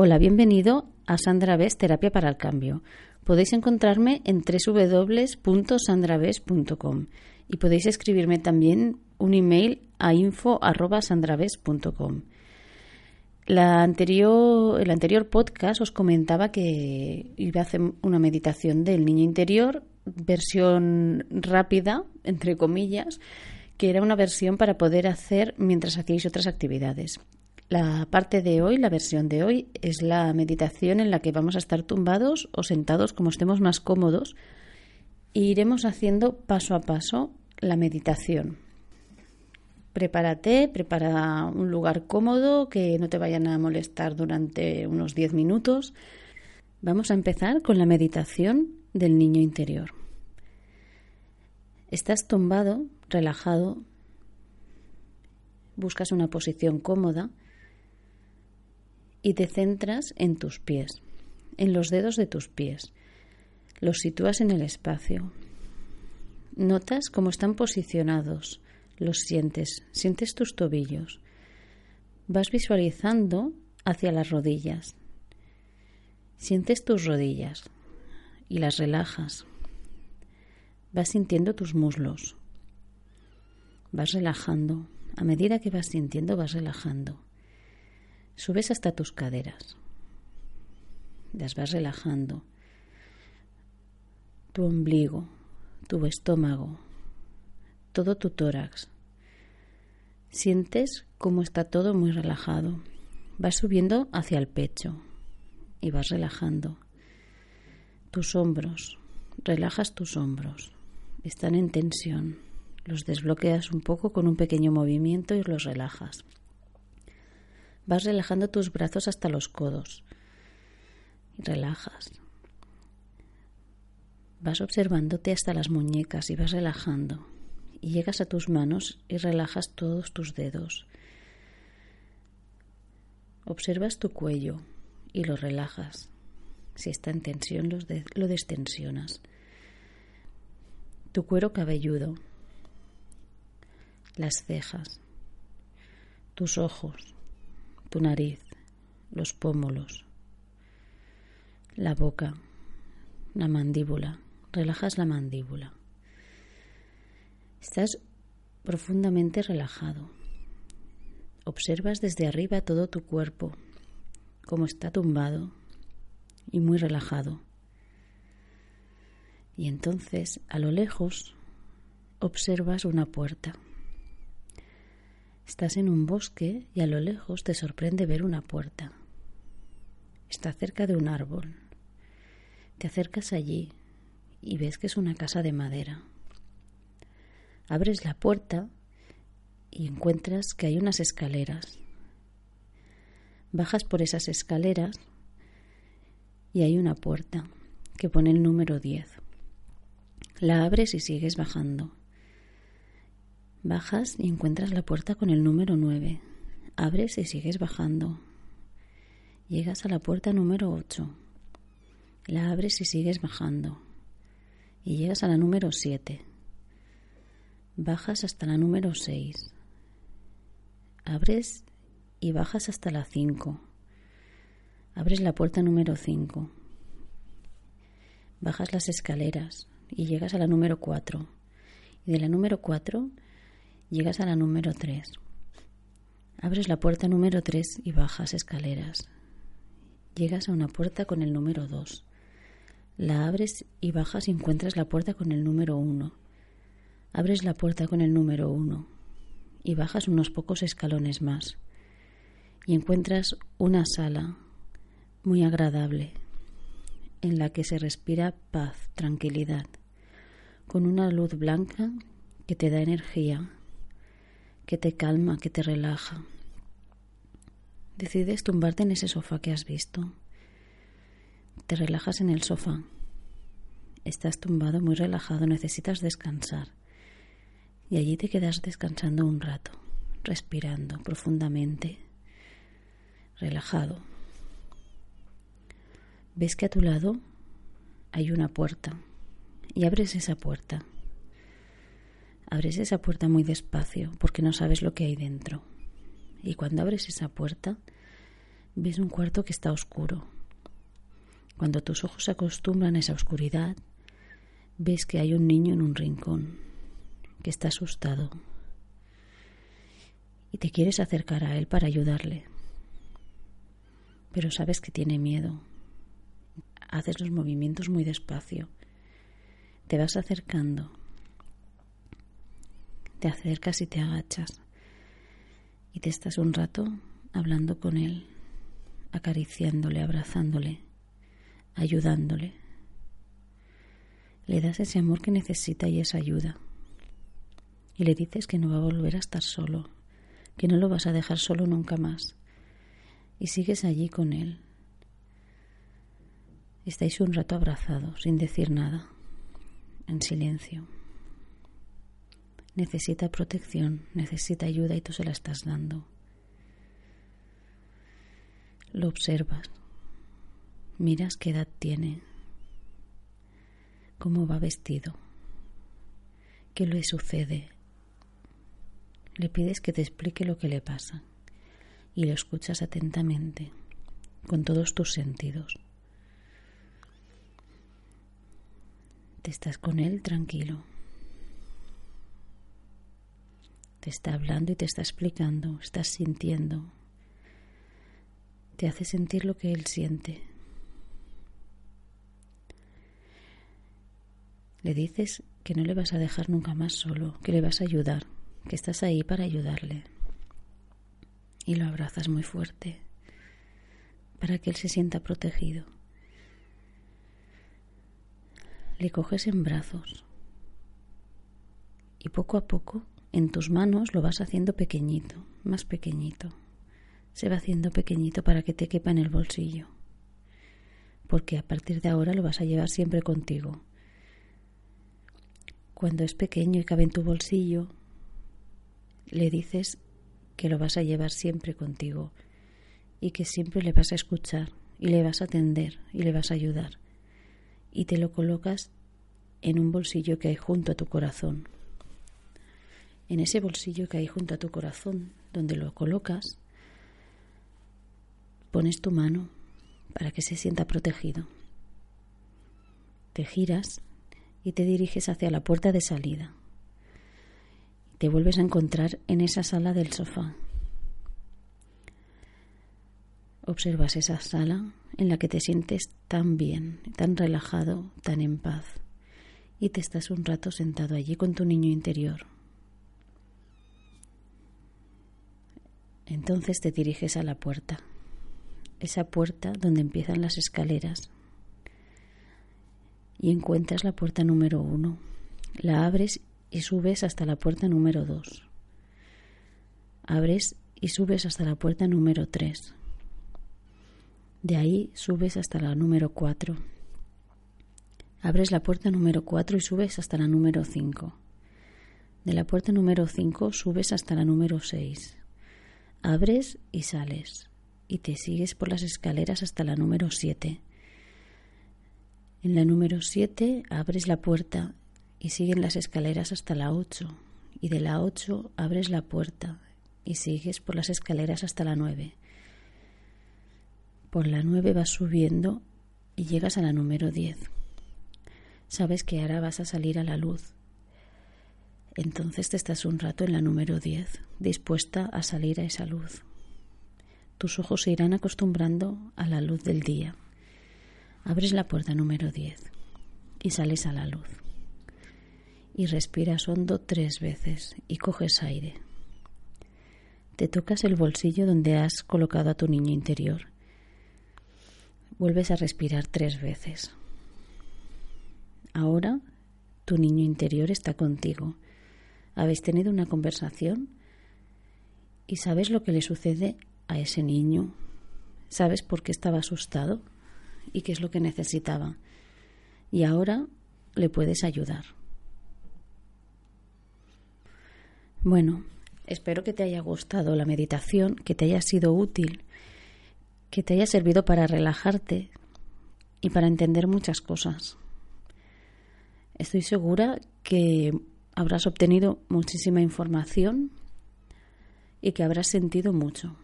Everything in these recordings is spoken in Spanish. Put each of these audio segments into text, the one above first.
Hola, bienvenido a Sandra Bes Terapia para el Cambio. Podéis encontrarme en www.sandraves.com y podéis escribirme también un email a info.sandraves.com. La anterior, el anterior podcast os comentaba que iba a hacer una meditación del niño interior, versión rápida, entre comillas, que era una versión para poder hacer mientras hacíais otras actividades. La parte de hoy, la versión de hoy, es la meditación en la que vamos a estar tumbados o sentados como estemos más cómodos e iremos haciendo paso a paso la meditación. Prepárate, prepara un lugar cómodo que no te vayan a molestar durante unos 10 minutos. Vamos a empezar con la meditación del niño interior. Estás tumbado, relajado, buscas una posición cómoda y te centras en tus pies, en los dedos de tus pies. Los sitúas en el espacio. Notas cómo están posicionados, los sientes, sientes tus tobillos. Vas visualizando hacia las rodillas. Sientes tus rodillas y las relajas. Vas sintiendo tus muslos. Vas relajando. A medida que vas sintiendo, vas relajando. Subes hasta tus caderas. Las vas relajando. Tu ombligo, tu estómago, todo tu tórax. Sientes cómo está todo muy relajado. Vas subiendo hacia el pecho y vas relajando. Tus hombros, relajas tus hombros. Están en tensión. Los desbloqueas un poco con un pequeño movimiento y los relajas. Vas relajando tus brazos hasta los codos. Y relajas. Vas observándote hasta las muñecas y vas relajando. Y llegas a tus manos y relajas todos tus dedos. Observas tu cuello y lo relajas. Si está en tensión, lo destensionas. Tu cuero cabelludo, las cejas, tus ojos, tu nariz, los pómulos, la boca, la mandíbula. Relajas la mandíbula. Estás profundamente relajado. Observas desde arriba todo tu cuerpo, como está tumbado y muy relajado. Y entonces, a lo lejos, observas una puerta. Estás en un bosque y a lo lejos te sorprende ver una puerta. Está cerca de un árbol. Te acercas allí y ves que es una casa de madera. Abres la puerta y encuentras que hay unas escaleras. Bajas por esas escaleras y hay una puerta que pone el número 10. La abres y sigues bajando. Bajas y encuentras la puerta con el número 9. Abres y sigues bajando. Llegas a la puerta número 8. La abres y sigues bajando. Y llegas a la número 7. Bajas hasta la número 6. Abres y bajas hasta la 5. Abres la puerta número 5. Bajas las escaleras y llegas a la número 4. Y de la número 4 Llegas a la número 3. Abres la puerta número 3 y bajas escaleras. Llegas a una puerta con el número 2. La abres y bajas y encuentras la puerta con el número 1. Abres la puerta con el número 1 y bajas unos pocos escalones más. Y encuentras una sala muy agradable en la que se respira paz, tranquilidad, con una luz blanca que te da energía que te calma, que te relaja. Decides tumbarte en ese sofá que has visto. Te relajas en el sofá. Estás tumbado muy relajado, necesitas descansar. Y allí te quedas descansando un rato, respirando profundamente, relajado. Ves que a tu lado hay una puerta y abres esa puerta. Abres esa puerta muy despacio porque no sabes lo que hay dentro. Y cuando abres esa puerta, ves un cuarto que está oscuro. Cuando tus ojos se acostumbran a esa oscuridad, ves que hay un niño en un rincón, que está asustado. Y te quieres acercar a él para ayudarle. Pero sabes que tiene miedo. Haces los movimientos muy despacio. Te vas acercando te acercas y te agachas y te estás un rato hablando con él, acariciándole, abrazándole, ayudándole. Le das ese amor que necesita y esa ayuda. Y le dices que no va a volver a estar solo, que no lo vas a dejar solo nunca más. Y sigues allí con él. Estáis un rato abrazados, sin decir nada, en silencio necesita protección, necesita ayuda y tú se la estás dando. Lo observas, miras qué edad tiene, cómo va vestido, qué le sucede. Le pides que te explique lo que le pasa y lo escuchas atentamente, con todos tus sentidos. Te estás con él tranquilo. Está hablando y te está explicando, estás sintiendo. Te hace sentir lo que él siente. Le dices que no le vas a dejar nunca más solo, que le vas a ayudar, que estás ahí para ayudarle. Y lo abrazas muy fuerte para que él se sienta protegido. Le coges en brazos y poco a poco en tus manos lo vas haciendo pequeñito, más pequeñito. Se va haciendo pequeñito para que te quepa en el bolsillo. Porque a partir de ahora lo vas a llevar siempre contigo. Cuando es pequeño y cabe en tu bolsillo, le dices que lo vas a llevar siempre contigo y que siempre le vas a escuchar y le vas a atender y le vas a ayudar. Y te lo colocas en un bolsillo que hay junto a tu corazón en ese bolsillo que hay junto a tu corazón, donde lo colocas, pones tu mano para que se sienta protegido. Te giras y te diriges hacia la puerta de salida. Te vuelves a encontrar en esa sala del sofá. Observas esa sala en la que te sientes tan bien, tan relajado, tan en paz, y te estás un rato sentado allí con tu niño interior. Entonces te diriges a la puerta, esa puerta donde empiezan las escaleras, y encuentras la puerta número uno. La abres y subes hasta la puerta número dos. Abres y subes hasta la puerta número tres. De ahí subes hasta la número cuatro. Abres la puerta número cuatro y subes hasta la número cinco. De la puerta número cinco subes hasta la número seis. Abres y sales y te sigues por las escaleras hasta la número 7. En la número 7 abres la puerta y siguen las escaleras hasta la 8 y de la 8 abres la puerta y sigues por las escaleras hasta la 9. Por la 9 vas subiendo y llegas a la número 10. Sabes que ahora vas a salir a la luz. Entonces te estás un rato en la número 10, dispuesta a salir a esa luz. Tus ojos se irán acostumbrando a la luz del día. Abres la puerta número 10 y sales a la luz. Y respiras hondo tres veces y coges aire. Te tocas el bolsillo donde has colocado a tu niño interior. Vuelves a respirar tres veces. Ahora tu niño interior está contigo. Habéis tenido una conversación y sabes lo que le sucede a ese niño. Sabes por qué estaba asustado y qué es lo que necesitaba. Y ahora le puedes ayudar. Bueno, espero que te haya gustado la meditación, que te haya sido útil, que te haya servido para relajarte y para entender muchas cosas. Estoy segura que habrás obtenido muchísima información y que habrás sentido mucho.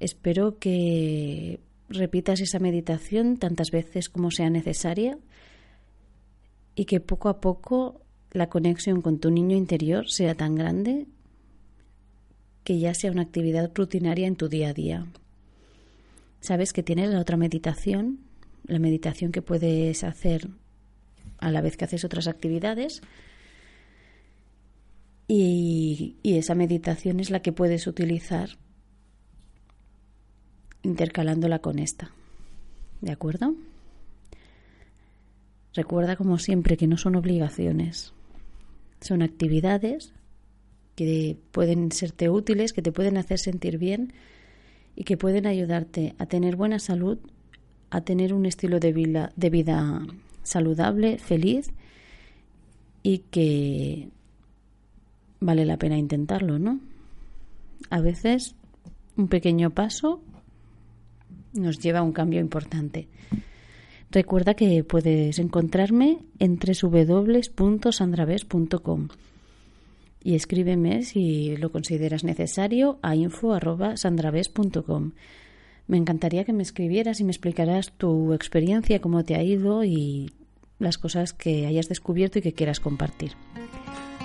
Espero que repitas esa meditación tantas veces como sea necesaria y que poco a poco la conexión con tu niño interior sea tan grande que ya sea una actividad rutinaria en tu día a día. Sabes que tienes la otra meditación, la meditación que puedes hacer a la vez que haces otras actividades. Y, y, esa meditación es la que puedes utilizar intercalándola con esta. ¿De acuerdo? Recuerda como siempre que no son obligaciones, son actividades que pueden serte útiles, que te pueden hacer sentir bien y que pueden ayudarte a tener buena salud, a tener un estilo de vida, de vida saludable, feliz y que vale la pena intentarlo, ¿no? A veces un pequeño paso nos lleva a un cambio importante. Recuerda que puedes encontrarme en www.sandraves.com y escríbeme si lo consideras necesario a info.sandraves.com. Me encantaría que me escribieras y me explicaras tu experiencia, cómo te ha ido y las cosas que hayas descubierto y que quieras compartir.